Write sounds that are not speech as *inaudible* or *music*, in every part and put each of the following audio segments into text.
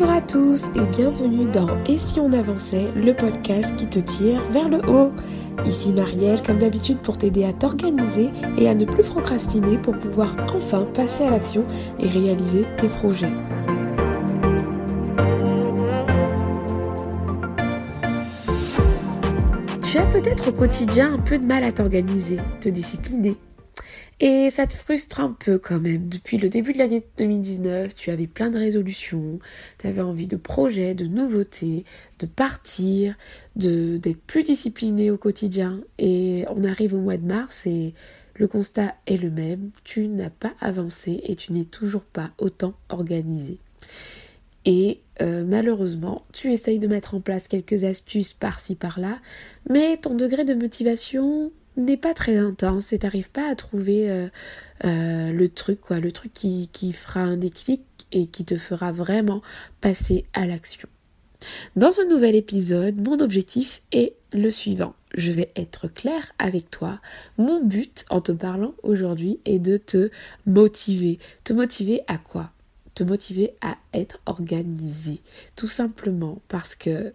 Bonjour à tous et bienvenue dans Et si on avançait, le podcast qui te tire vers le haut. Ici Marielle, comme d'habitude pour t'aider à t'organiser et à ne plus procrastiner pour pouvoir enfin passer à l'action et réaliser tes projets. Tu as peut-être au quotidien un peu de mal à t'organiser, te discipliner et ça te frustre un peu quand même. Depuis le début de l'année 2019, tu avais plein de résolutions, tu avais envie de projets, de nouveautés, de partir, de d'être plus discipliné au quotidien. Et on arrive au mois de mars et le constat est le même. Tu n'as pas avancé et tu n'es toujours pas autant organisé. Et euh, malheureusement, tu essayes de mettre en place quelques astuces par-ci par-là, mais ton degré de motivation n'est pas très intense et t'arrives pas à trouver euh, euh, le truc, quoi, le truc qui, qui fera un déclic et qui te fera vraiment passer à l'action. Dans ce nouvel épisode, mon objectif est le suivant. Je vais être claire avec toi. Mon but en te parlant aujourd'hui est de te motiver. Te motiver à quoi? Te motiver à être organisé. Tout simplement parce que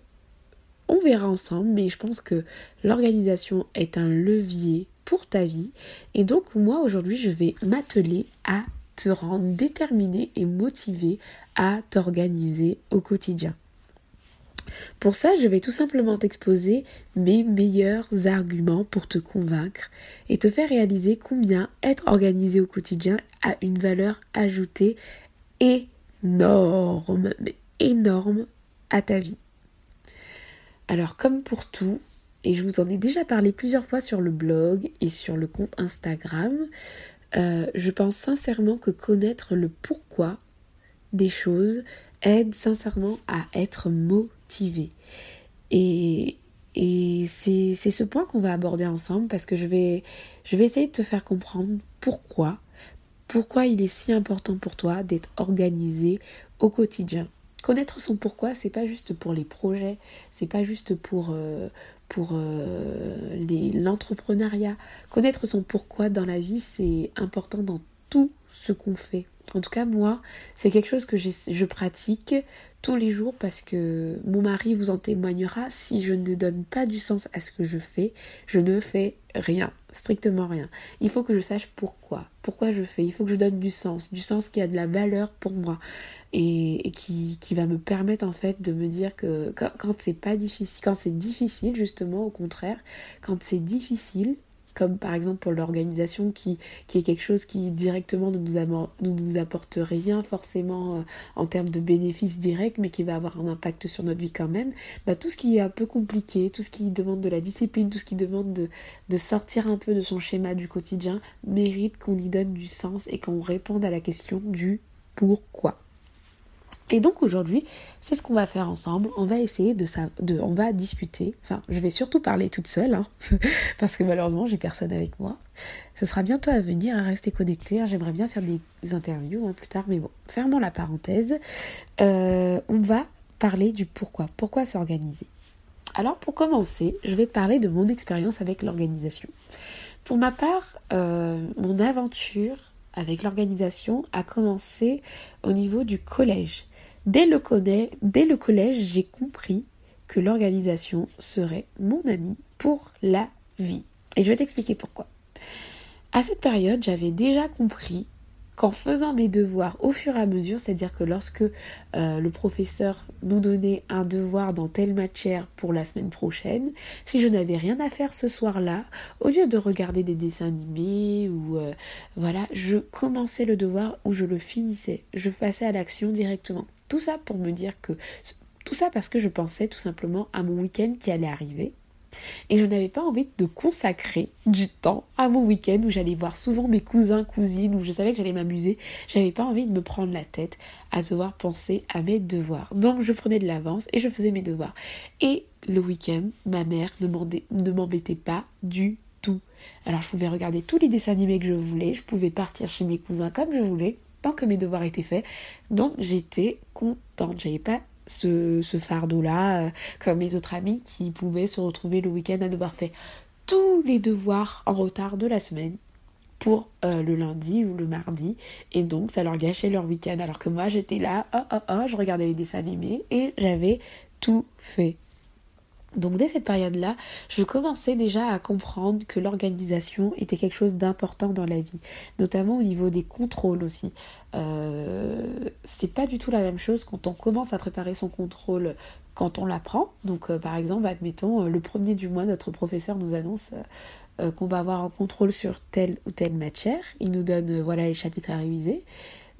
on verra ensemble, mais je pense que l'organisation est un levier pour ta vie. Et donc moi aujourd'hui, je vais m'atteler à te rendre déterminé et motivé à t'organiser au quotidien. Pour ça, je vais tout simplement t'exposer mes meilleurs arguments pour te convaincre et te faire réaliser combien être organisé au quotidien a une valeur ajoutée énorme, mais énorme à ta vie. Alors comme pour tout, et je vous en ai déjà parlé plusieurs fois sur le blog et sur le compte Instagram, euh, je pense sincèrement que connaître le pourquoi des choses aide sincèrement à être motivé. Et, c'est ce point qu'on va aborder ensemble parce que je vais, essayer de te faire comprendre pourquoi il est si important pour toi d'être organisé au quotidien. Connaître son pourquoi, c'est pas juste pour les projets, c'est pas juste pour, euh, pour euh, l'entrepreneuriat. Connaître son pourquoi dans la vie, c'est important dans tout ce qu'on fait. En tout cas, moi, c'est quelque chose que je pratique tous les jours parce que mon mari vous en témoignera. Si je ne donne pas du sens à ce que je fais, je ne fais rien, strictement rien. Il faut que je sache pourquoi, pourquoi je fais. Il faut que je donne du sens, du sens qui a de la valeur pour moi et, qui, qui, va me permettre en fait de me dire que quand, c'est pas difficile, quand c'est difficile justement, au contraire, quand c'est difficile, comme par exemple pour l'organisation qui, est quelque chose qui directement ne nous, apporte rien forcément euh, en termes de bénéfices directs, mais qui va avoir un impact sur notre vie quand même, bah, tout ce qui est un peu compliqué, tout ce qui demande de la discipline, tout ce qui demande de, de sortir un peu de son schéma du quotidien, mérite qu'on y donne du sens et qu'on réponde à la question du pourquoi. Et donc aujourd'hui, c'est ce qu'on va faire ensemble. On va essayer de on va discuter. Enfin, je vais surtout parler toute seule, hein, *laughs* parce que malheureusement, j'ai personne avec moi. Ce sera bientôt à venir, à rester connecté. Hein. J'aimerais bien faire des interviews hein, plus tard, mais bon, fermons la parenthèse. Euh, on va parler du pourquoi. Pourquoi s'organiser? Alors, pour commencer, je vais te parler de mon expérience avec l'organisation. Pour ma part, euh, mon aventure avec l'organisation a commencé au niveau du collège. Dès le, collège, j'ai compris que l'organisation serait mon ami pour la vie. Et je vais t'expliquer pourquoi. À cette période, j'avais déjà compris qu'en faisant mes devoirs au fur et à mesure, c'est-à-dire que lorsque euh, le professeur nous donnait un devoir dans telle matière pour la semaine prochaine, si je n'avais rien à faire ce soir-là, au lieu de regarder des dessins animés ou euh, voilà, je commençais le devoir ou je le finissais, je passais à l'action directement. Tout ça pour me dire que tout ça parce que je pensais tout simplement à mon week-end qui allait arriver et je n'avais pas envie de consacrer du temps à mon week-end où j'allais voir souvent mes cousins, cousines, où je savais que j'allais m'amuser. J'avais pas envie de me prendre la tête à devoir penser à mes devoirs. Donc je prenais de l'avance et je faisais mes devoirs. Et le week-end, ma mère ne m'embêtait pas du tout. Alors je pouvais regarder tous les dessins animés que je voulais, je pouvais partir chez mes cousins comme je voulais, tant que mes devoirs étaient faits. Donc j'étais contente. J'avais pas ce, fardeau-là, euh, comme mes autres amis qui pouvaient se retrouver le week-end à devoir faire tous les devoirs en retard de la semaine pour euh, le lundi ou le mardi. Et donc, ça leur gâchait leur week-end. Alors que moi, j'étais là, oh oh oh, je regardais les dessins animés et j'avais tout fait. Donc dès cette période-là, je commençais déjà à comprendre que l'organisation était quelque chose d'important dans la vie, notamment au niveau des contrôles aussi. Euh, c'est pas du tout la même chose quand on commence à préparer son contrôle quand on l'apprend. Donc euh, par exemple, admettons, euh, le premier du mois, notre professeur nous annonce qu'on va avoir un contrôle sur telle ou telle matière. Il nous donne voilà les chapitres à réviser.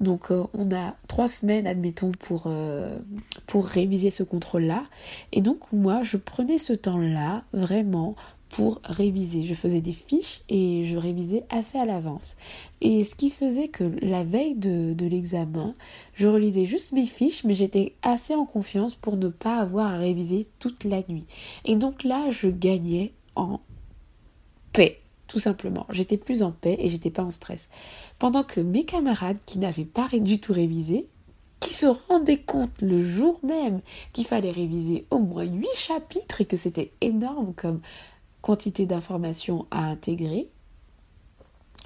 Donc euh, on a trois semaines, admettons, pour, euh, pour réviser ce contrôle-là. Et donc moi, je prenais ce temps-là vraiment pour réviser. Je faisais des fiches et je révisais assez à l'avance. Et ce qui faisait que la veille de, de l'examen, je relisais juste mes fiches, mais j'étais assez en confiance pour ne pas avoir à réviser toute la nuit. Et donc là, je gagnais en paix tout simplement. J'étais plus en paix et j'étais pas en stress. Pendant que mes camarades qui n'avaient pas du tout révisé, qui se rendaient compte le jour même qu'il fallait réviser au moins 8 chapitres et que c'était énorme comme quantité d'informations à intégrer,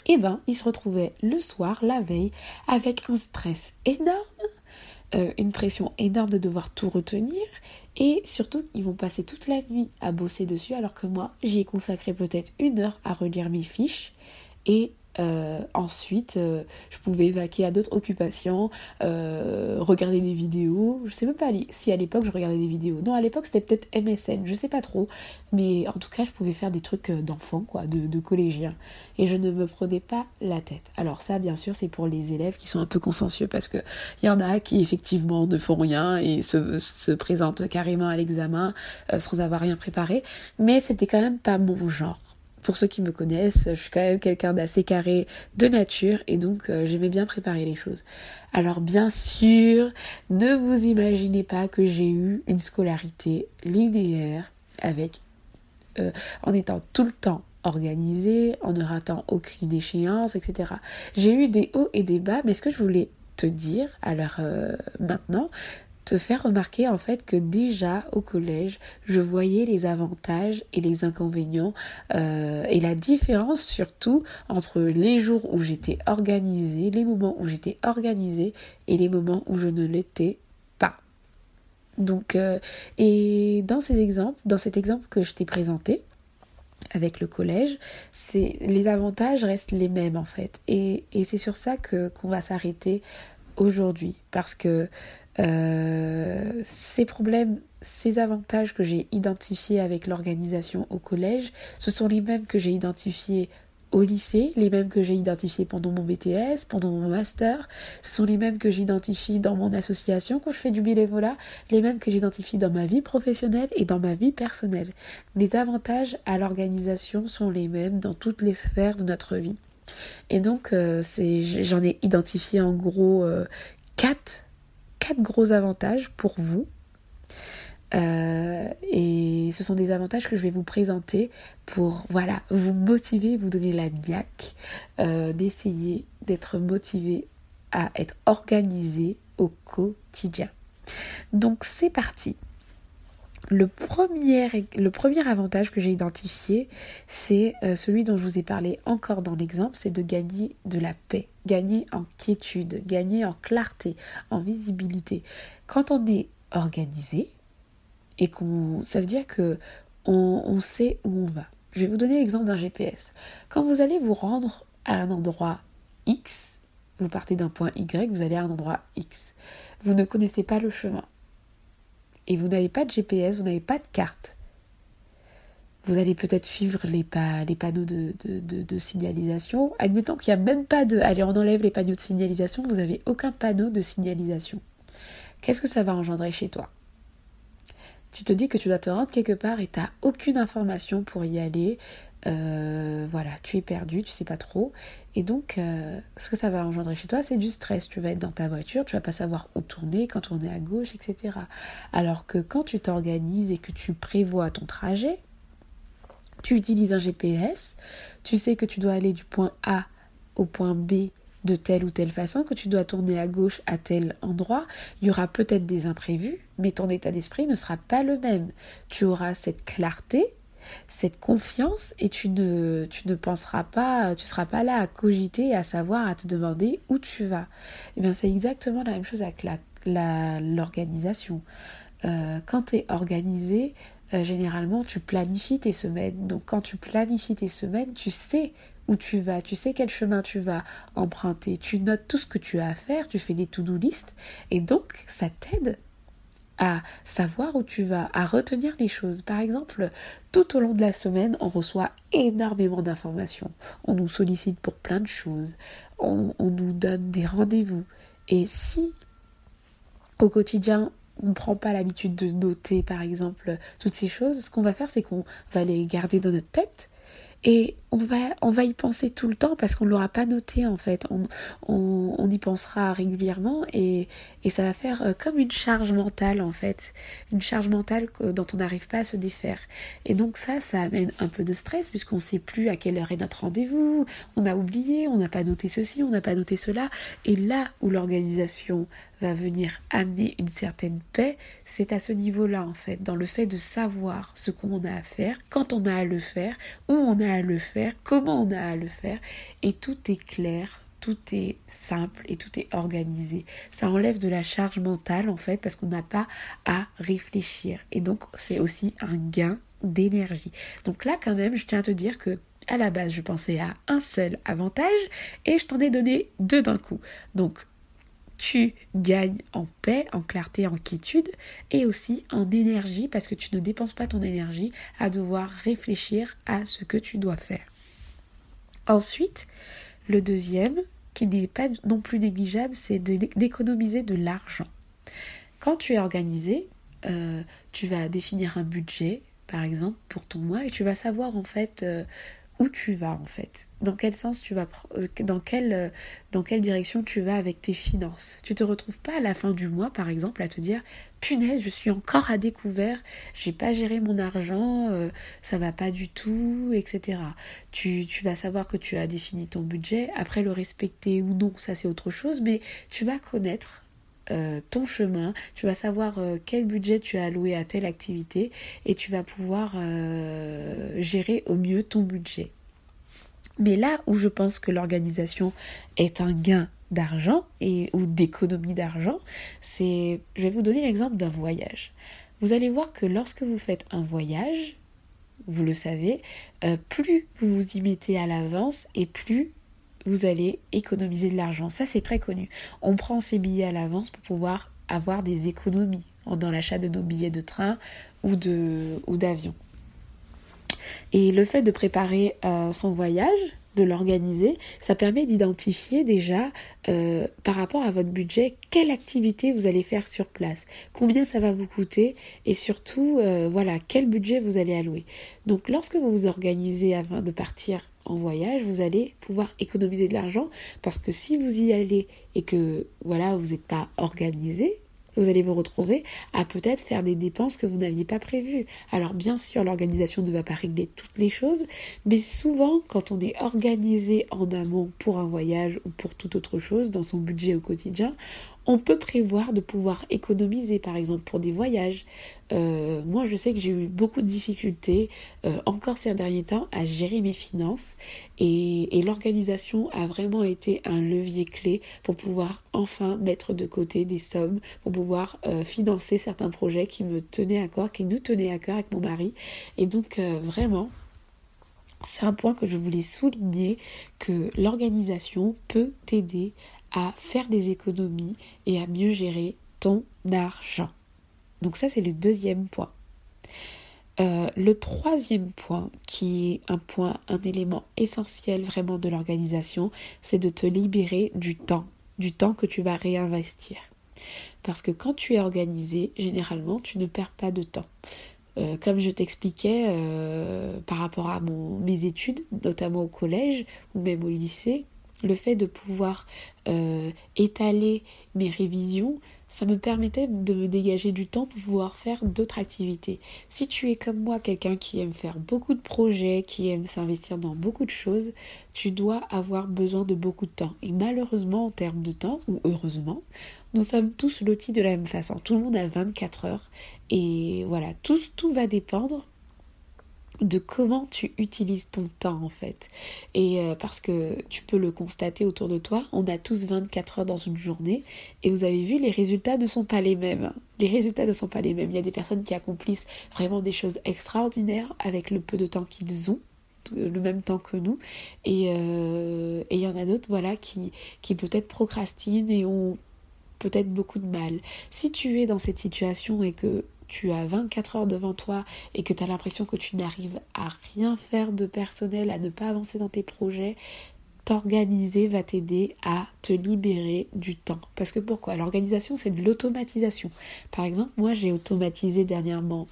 eh ben, ils se retrouvaient le soir, la veille, avec un stress énorme euh, une pression énorme de devoir tout retenir. Et surtout ils vont passer toute la nuit à bosser dessus alors que moi j'y ai consacré peut-être une heure à relire mes fiches. Et euh, ensuite, euh, je pouvais vaquer à d'autres occupations, euh, regarder des vidéos. Je sais même pas si à l'époque je regardais des vidéos. Non, à l'époque c'était peut-être MSN, je sais pas trop. Mais en tout cas, je pouvais faire des trucs d'enfants, quoi, de, de collégiens. Et je ne me prenais pas la tête. Alors ça, bien sûr, c'est pour les élèves qui sont un peu consciencieux parce que il y en a qui effectivement ne font rien et se, se présentent carrément à l'examen sans avoir rien préparé. Mais c'était quand même pas mon genre pour ceux qui me connaissent, je suis quand même quelqu'un d'assez carré de nature et donc euh, j'aimais bien préparer les choses. Alors bien sûr, ne vous imaginez pas que j'ai eu une scolarité linéaire avec euh, en étant tout le temps organisée, en ne ratant aucune échéance, etc. J'ai eu des hauts et des bas, mais ce que je voulais te dire alors euh, maintenant, faire remarquer en fait que déjà au collège, je voyais les avantages et les inconvénients euh, et la différence surtout entre les jours où j'étais organisée, les moments où j'étais organisée et les moments où je ne l'étais pas. Donc, euh, et dans ces exemples, dans cet exemple que je t'ai présenté, avec le collège, c'est les avantages restent les mêmes en fait. Et, et c'est sur ça que qu'on va s'arrêter aujourd'hui parce que euh, ces problèmes, ces avantages que j'ai identifiés avec l'organisation au collège, ce sont les mêmes que j'ai identifiés au lycée, les mêmes que j'ai identifiés pendant mon BTS, pendant mon master, ce sont les mêmes que j'identifie dans mon association quand je fais du bénévolat, les mêmes que j'identifie dans ma vie professionnelle et dans ma vie personnelle. Les avantages à l'organisation sont les mêmes dans toutes les sphères de notre vie. Et donc, euh, j'en ai identifié en gros euh, quatre quatre gros avantages pour vous. Euh, et ce sont des avantages que je vais vous présenter pour voilà vous motiver, vous donner la niaque, euh, d'essayer d'être motivé à être organisé au quotidien. Donc c'est parti. Le premier, avantage que j'ai identifié, c'est euh, celui dont je vous ai parlé encore dans l'exemple, c'est de gagner de la paix, gagner en quiétude, gagner en clarté, en visibilité. Quand on est organisé, et qu'on, ça veut dire que on, on sait où on va. Je vais vous donner l'exemple d'un GPS. Quand vous allez vous rendre à un endroit X, vous partez d'un point Y, vous allez à un endroit X. Vous ne connaissez pas le chemin et vous n'avez pas de GPS, vous n'avez pas de carte, vous allez peut-être suivre les, panneaux de, de, signalisation. Admettons qu'il n'y a même pas de... Allez, on enlève les panneaux de signalisation, vous n'avez aucun panneau de signalisation. Qu'est-ce que ça va engendrer chez toi? Tu te dis que tu dois te rendre quelque part et tu n'as aucune information pour y aller. Euh, voilà, tu es perdu, tu sais pas trop. Et donc, euh, ce que ça va engendrer chez toi, c'est du stress. Tu vas être dans ta voiture, tu vas pas savoir où tourner, quand tourner à gauche, etc. Alors que quand tu t'organises et que tu prévois ton trajet, tu utilises un GPS, tu sais que tu dois aller du point A au point B de telle ou telle façon, que tu dois tourner à gauche à tel endroit, il y aura peut-être des imprévus, mais ton état d'esprit ne sera pas le même. Tu auras cette clarté cette confiance et tu ne, tu ne penseras pas, tu seras pas là à cogiter, à savoir, à te demander où tu vas. Et eh bien c'est exactement la même chose avec la, l'organisation. Euh, quand tu es organisé, euh, généralement tu planifies tes semaines. Donc quand tu planifies tes semaines, tu sais où tu vas, tu sais quel chemin tu vas emprunter, tu notes tout ce que tu as à faire, tu fais des to-do list et donc ça t'aide à savoir où tu vas, à retenir les choses. Par exemple, tout au long de la semaine, on reçoit énormément d'informations. On nous sollicite pour plein de choses. On, nous donne des rendez-vous. Et si au quotidien, on ne prend pas l'habitude de noter, par exemple, toutes ces choses, ce qu'on va faire, c'est qu'on va les garder dans notre tête et on va, on va y penser tout le temps parce qu'on ne l'aura pas noté en fait. On, on, y pensera régulièrement et, et ça va faire euh, comme une charge mentale en fait. Une charge mentale dont on n'arrive pas à se défaire. Et donc ça, ça amène un peu de stress puisqu'on ne sait plus à quelle heure est notre rendez-vous. On a oublié, on n'a pas noté ceci, on n'a pas noté cela. Et là où l'organisation va venir amener une certaine paix, c'est à ce niveau-là en fait, dans le fait de savoir ce qu'on a à faire, quand on a à le faire, où on a à le faire, comment on a à le faire, et tout est clair, tout est simple et tout est organisé. Ça enlève de la charge mentale en fait parce qu'on n'a pas à réfléchir. Et donc c'est aussi un gain d'énergie. Donc là quand même, je tiens à te dire que à la base, je pensais à un seul avantage et je t'en ai donné deux d'un coup. Donc tu gagnes en paix, en clarté, en quiétude et aussi en énergie parce que tu ne dépenses pas ton énergie à devoir réfléchir à ce que tu dois faire. Ensuite, le deuxième, qui n'est pas non plus négligeable, c'est d'économiser de, l'argent. Quand tu es organisé, euh, tu vas définir un budget, par exemple, pour ton mois et tu vas savoir en fait euh, où tu vas en fait, dans quel sens tu vas, euh, dans quelle, euh, dans quelle direction tu vas avec tes finances? Tu te retrouves pas à la fin du mois, par exemple, à te dire punaise, je suis encore à découvert, j'ai pas géré mon argent, euh, ça va pas du tout, etc. Tu, tu vas savoir que tu as défini ton budget, après le respecter ou non, ça c'est autre chose, mais tu vas connaître euh, ton chemin, tu vas savoir euh, quel budget tu as alloué à telle activité et tu vas pouvoir euh, gérer au mieux ton budget. Mais là où je pense que l'organisation est un gain d'argent et ou d'économie d'argent, c'est je vais vous donner l'exemple d'un voyage. Vous allez voir que lorsque vous faites un voyage, vous le savez, plus vous vous y mettez à l'avance et plus vous allez économiser de l'argent. Ça, c'est très connu. On prend ses billets à l'avance pour pouvoir avoir des économies dans l'achat de nos billets de train ou d'avion. Et le fait de préparer euh, son voyage, de l'organiser, ça permet d'identifier déjà euh, par rapport à votre budget quelle activité vous allez faire sur place, combien ça va vous coûter et surtout euh, voilà quel budget vous allez allouer. Donc lorsque vous vous organisez avant de partir en voyage, vous allez pouvoir économiser de l'argent parce que si vous y allez et que voilà vous n'êtes pas organisé, vous allez vous retrouver à peut-être faire des dépenses que vous n'aviez pas prévues. Alors bien sûr, l'organisation ne va pas régler toutes les choses, mais souvent quand on est organisé en amont pour un voyage ou pour toute autre chose dans son budget au quotidien, on peut prévoir de pouvoir économiser, par exemple pour des voyages. Euh, moi, je sais que j'ai eu beaucoup de difficultés, euh, encore ces derniers temps, à gérer mes finances. Et, l'organisation a vraiment été un levier clé pour pouvoir enfin mettre de côté des sommes, pour pouvoir euh, financer certains projets qui me tenaient à cœur, qui nous tenaient à cœur avec mon mari. Et donc, vraiment, c'est un point que je voulais souligner, que l'organisation peut t'aider à faire des économies et à mieux gérer ton argent. Donc ça, c'est le deuxième point. Euh, le troisième point, qui est un point, un élément essentiel vraiment de l'organisation, c'est de te libérer du temps, du temps que tu vas réinvestir. Parce que quand tu es organisé, généralement, tu ne perds pas de temps. Euh, comme je t'expliquais euh, par rapport à mes études, notamment au collège ou même au lycée, le fait de pouvoir euh, étaler mes révisions, ça me permettait de me dégager du temps pour pouvoir faire d'autres activités. Si tu es comme moi quelqu'un qui aime faire beaucoup de projets, qui aime s'investir dans beaucoup de choses, tu dois avoir besoin de beaucoup de temps. Et malheureusement, en termes de temps, ou heureusement, nous sommes tous lotis de la même façon. Tout le monde a 24 heures. Et voilà, tout, tout va dépendre de comment tu utilises ton temps en fait. Et euh, parce que tu peux le constater autour de toi, on a tous 24 heures dans une journée et vous avez vu les résultats ne sont pas les mêmes. Les résultats ne sont pas les mêmes. Il y a des personnes qui accomplissent vraiment des choses extraordinaires avec le peu de temps qu'ils ont le même temps que nous et euh, il y en a d'autres voilà qui, qui peut-être procrastinent et ont peut-être beaucoup de mal. Si tu es dans cette situation et que tu as 24 heures devant toi et que tu as l'impression que tu n'arrives à rien faire de personnel, à ne pas avancer dans tes projets, t'organiser va t'aider à te libérer du temps. Parce que pourquoi? L'organisation, c'est de l'automatisation. Par exemple, moi, j'ai automatisé dernièrement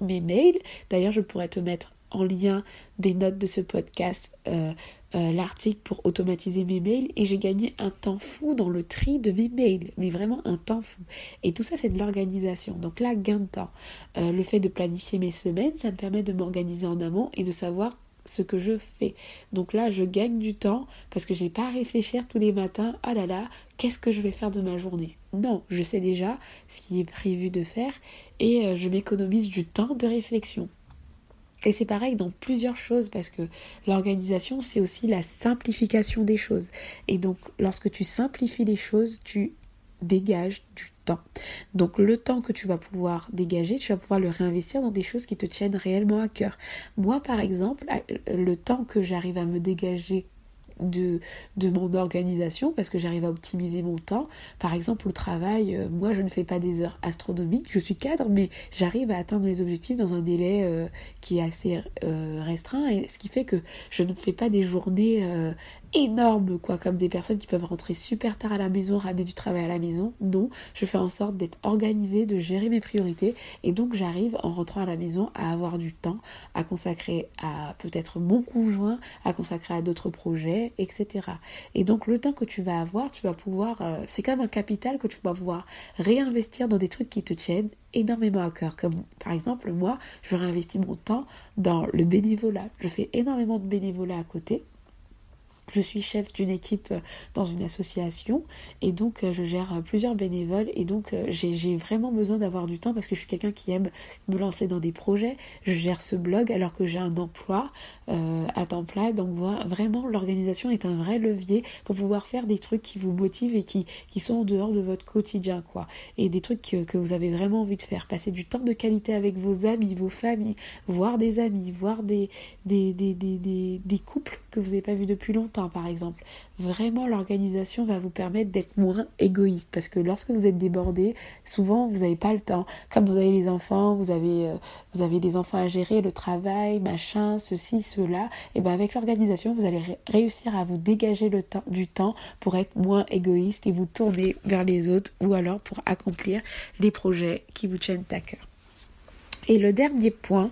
mes mails. D'ailleurs, je pourrais te mettre en lien des notes de ce podcast euh, euh, l'article pour automatiser mes mails et j'ai gagné un temps fou dans le tri de mes mails, mais vraiment un temps fou. Et tout ça, c'est de l'organisation. Donc là, gain de temps. Euh, le fait de planifier mes semaines, ça me permet de m'organiser en amont et de savoir ce que je fais. Donc là, je gagne du temps parce que je n'ai pas à réfléchir tous les matins, ah là là, qu'est-ce que je vais faire de ma journée? Non, je sais déjà ce qui est prévu de faire et je m'économise du temps de réflexion. Et c'est pareil dans plusieurs choses parce que l'organisation, c'est aussi la simplification des choses. Et donc, lorsque tu simplifies les choses, tu dégages du temps. Donc le temps que tu vas pouvoir dégager, tu vas pouvoir le réinvestir dans des choses qui te tiennent réellement à cœur. Moi, par exemple, le temps que j'arrive à me dégager de, de mon organisation parce que j'arrive à optimiser mon temps. Par exemple, au travail, euh, moi je ne fais pas des heures astronomiques, je suis cadre, mais j'arrive à atteindre mes objectifs dans un délai euh, qui est assez euh, restreint, et ce qui fait que je ne fais pas des journées énorme, quoi, comme des personnes qui peuvent rentrer super tard à la maison, ramener du travail à la maison. Non, je fais en sorte d'être organisée, de gérer mes priorités, et donc j'arrive en rentrant à la maison à avoir du temps à consacrer à peut-être mon conjoint, à consacrer à d'autres projets, etc. Et donc le temps que tu vas avoir, tu vas pouvoir, euh, c'est comme un capital que tu vas pouvoir réinvestir dans des trucs qui te tiennent énormément à cœur. Comme par exemple, moi, je réinvestis mon temps dans le bénévolat. Je fais énormément de bénévolat à côté. Je suis chef d'une équipe euh, dans une association et donc euh, je gère euh, plusieurs bénévoles et donc j'ai vraiment besoin d'avoir du temps parce que je suis quelqu'un qui aime me lancer dans des projets. Je gère ce blog alors que j'ai un emploi à temps plein. Donc vraiment l'organisation est un vrai levier pour pouvoir faire des trucs qui vous motivent et qui, qui sont en dehors de votre quotidien quoi. Et des trucs que, que vous avez vraiment envie de faire. Passer du temps de qualité avec vos amis, vos familles, voir des amis, voir des, des, des, des, des couples que vous n'avez pas vus depuis longtemps par exemple. Vraiment, l'organisation va vous permettre d'être moins égoïste parce que lorsque vous êtes débordé, souvent vous n'avez pas le temps. Comme vous avez les enfants, vous avez, euh, vous avez des enfants à gérer, le travail, machin, ceci, cela, et bien avec l'organisation, vous allez réussir à vous dégager le temps, du temps pour être moins égoïste et vous tourner vers les autres ou alors pour accomplir les projets qui vous tiennent à cœur. Et le dernier point,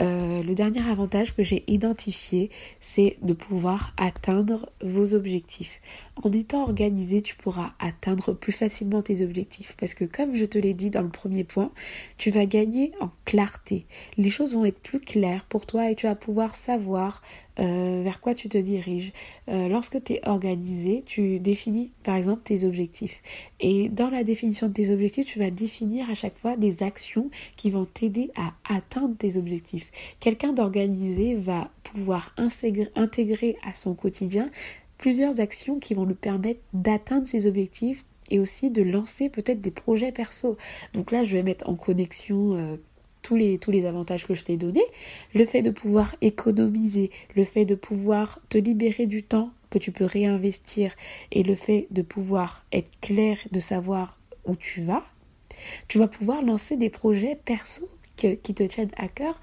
euh, le dernier avantage que j'ai identifié, c'est de pouvoir atteindre vos objectifs. En étant organisé, tu pourras atteindre plus facilement tes objectifs parce que comme je te l'ai dit dans le premier point, tu vas gagner en clarté. Les choses vont être plus claires pour toi et tu vas pouvoir savoir euh, vers quoi tu te diriges. Euh, lorsque tu es organisé, tu définis par exemple tes objectifs. Et dans la définition de tes objectifs, tu vas définir à chaque fois des actions qui vont t'aider à atteindre tes objectifs. Quelqu'un d'organisé va pouvoir intégrer à son quotidien plusieurs actions qui vont lui permettre d'atteindre ses objectifs et aussi de lancer peut-être des projets perso. Donc là, je vais mettre en connexion euh, tous, les, tous les avantages que je t'ai donnés. Le fait de pouvoir économiser, le fait de pouvoir te libérer du temps que tu peux réinvestir et le fait de pouvoir être clair, de savoir où tu vas. Tu vas pouvoir lancer des projets perso qui te tiennent à cœur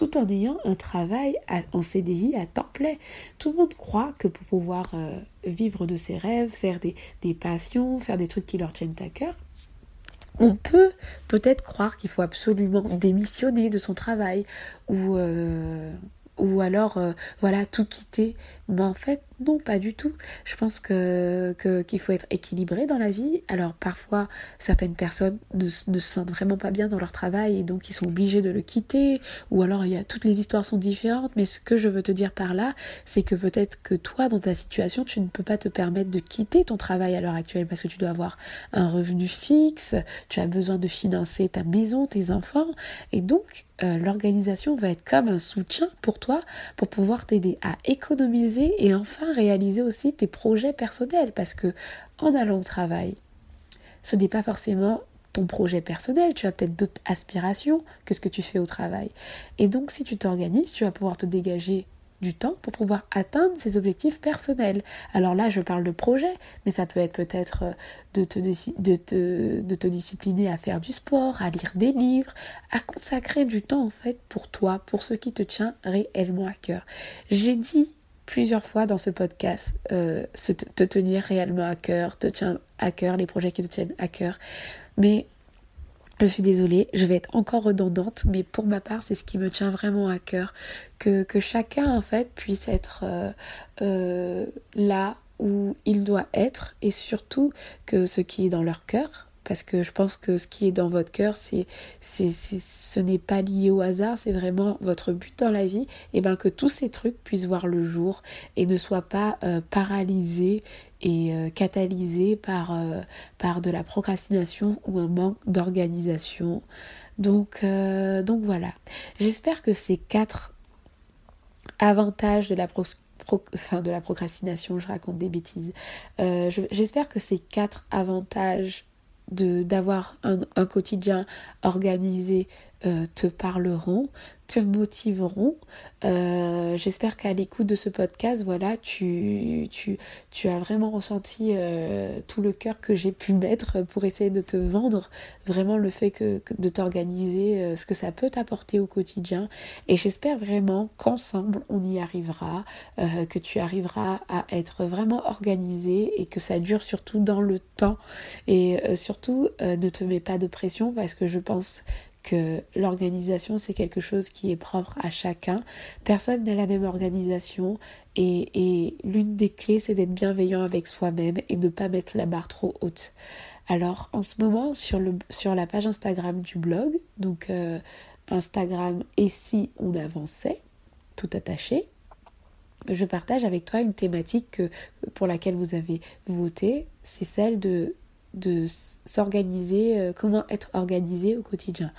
tout en ayant un travail en CDI à temps plein. Tout le monde croit que pour pouvoir euh, vivre de ses rêves, faire des, des passions, faire des trucs qui leur tiennent à cœur, on peut peut-être croire qu'il faut absolument démissionner de son travail ou, euh, ou alors euh, voilà tout quitter. Mais en fait, Non, pas du tout. Je pense que qu'il faut être équilibré dans la vie. Alors parfois, certaines personnes ne, se sentent vraiment pas bien dans leur travail et donc ils sont obligés de le quitter. Ou alors il y toutes les histoires sont différentes. Mais ce que je veux te dire par là, c'est que peut-être que toi, dans ta situation, tu ne peux pas te permettre de quitter ton travail à l'heure actuelle parce que tu dois avoir un revenu fixe, tu as besoin de financer ta maison, tes enfants, et donc euh, l'organisation va être comme un soutien pour toi pour pouvoir t'aider à économiser et enfin réaliser aussi tes projets personnels parce que en allant au travail, ce n'est pas forcément ton projet personnel, tu as peut-être d'autres aspirations que ce que tu fais au travail. Et donc si tu t'organises, tu vas pouvoir te dégager du temps pour pouvoir atteindre ses objectifs personnels. Alors là, je parle de projet, mais ça peut être peut-être euh, de te, de, te, de te discipliner à faire du sport, à lire des livres, à consacrer du temps en fait pour toi, pour ce qui te tient réellement à cœur. J'ai dit plusieurs fois dans ce podcast euh, te tenir réellement à cœur, te tient à cœur, les projets qui te tiennent à cœur. Mais je suis désolée, je vais être encore redondante, mais pour ma part, c'est ce qui me tient vraiment à cœur. Que, que chacun, en fait, puisse être euh, euh, là où il doit être et surtout que ce qui est dans leur cœur, parce que je pense que ce qui est dans votre cœur, c'est, c'est, ce n'est pas lié au hasard, c'est vraiment votre but dans la vie, et bien que tous ces trucs puissent voir le jour et ne soient pas euh, paralysés et euh, catalysés par, euh, par de la procrastination ou un manque d'organisation. Donc, donc voilà, j'espère que ces quatre avantages de la de la procrastination, je raconte des bêtises. J'espère que ces quatre avantages d'avoir un, quotidien organisé euh, te parleront, te motiveront. Euh, j'espère qu'à l'écoute de ce podcast, voilà, tu, as vraiment ressenti euh, tout le cœur que j'ai pu mettre pour essayer de te vendre vraiment le fait que, de t'organiser, ce que ça peut t'apporter au quotidien. Et j'espère vraiment qu'ensemble, on y arrivera, que tu arriveras à être vraiment organisé et que ça dure surtout dans le temps. Et surtout, ne te mets pas de pression parce que je pense que l'organisation c'est quelque chose qui est propre à chacun. Personne n'a la même organisation et, l'une des clés c'est d'être bienveillant avec soi-même et ne pas mettre la barre trop haute. Alors en ce moment sur, la page Instagram du blog, donc euh, Instagram et si on avançait, tout attaché, je partage avec toi une thématique pour laquelle vous avez voté, c'est celle de de s'organiser, euh, comment être organisé au quotidien.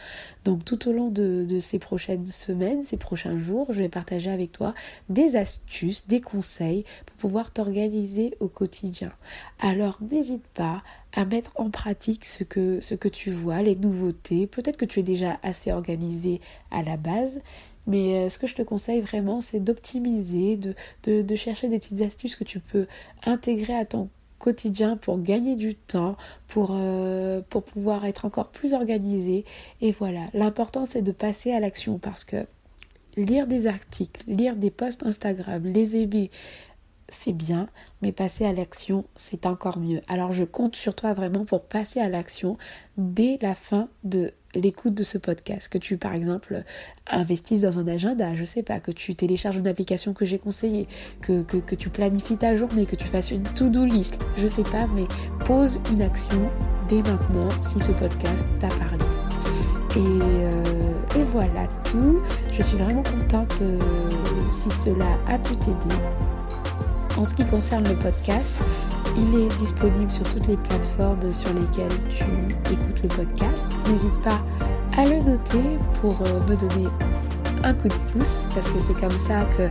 Donc tout au long de, ces prochaines semaines, ces prochains jours, je vais partager avec toi des astuces, des conseils pour pouvoir t'organiser au quotidien. Alors n'hésite pas à mettre en pratique ce que, tu vois, les nouveautés. Peut-être que tu es déjà assez organisé à la base, mais euh, ce que je te conseille vraiment, c'est d'optimiser, de, de, de, chercher des petites astuces que tu peux intégrer à ton quotidien pour gagner du temps, pour, euh, pour pouvoir être encore plus organisé. Et voilà, l'important c'est de passer à l'action parce que lire des articles, lire des posts Instagram, les aimer, c'est bien, mais passer à l'action, c'est encore mieux. Alors je compte sur toi vraiment pour passer à l'action dès la fin de l'écoute de ce podcast, que tu par exemple investisses dans un agenda, je sais pas, que tu télécharges une application que j'ai conseillée, que, que, tu planifies ta journée, que tu fasses une to-do list, je sais pas, mais pose une action dès maintenant si ce podcast t'a parlé. Et, euh, et, voilà tout. Je suis vraiment contente euh, si cela a pu t'aider. En ce qui concerne le podcast, il est disponible sur toutes les plateformes sur lesquelles tu écoutes le podcast. N'hésite pas à le noter pour euh, me donner un coup de pouce parce que c'est comme ça que,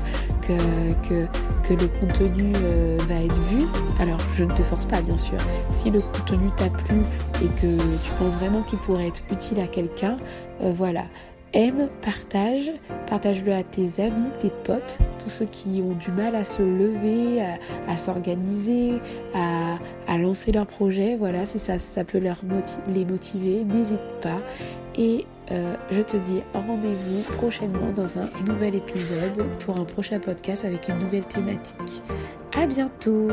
le contenu euh, va être vu. Alors je ne te force pas bien sûr. Si le contenu t'a plu et que tu penses vraiment qu'il pourrait être utile à quelqu'un, euh, voilà aime, partage, partage-le à tes amis, tes potes, tous ceux qui ont du mal à se lever, à, s'organiser, à, lancer leur projet. Voilà, si ça, ça peut les motiver, n'hésite pas. Et euh, je te dis rendez-vous prochainement dans un nouvel épisode pour un prochain podcast avec une nouvelle thématique. À bientôt!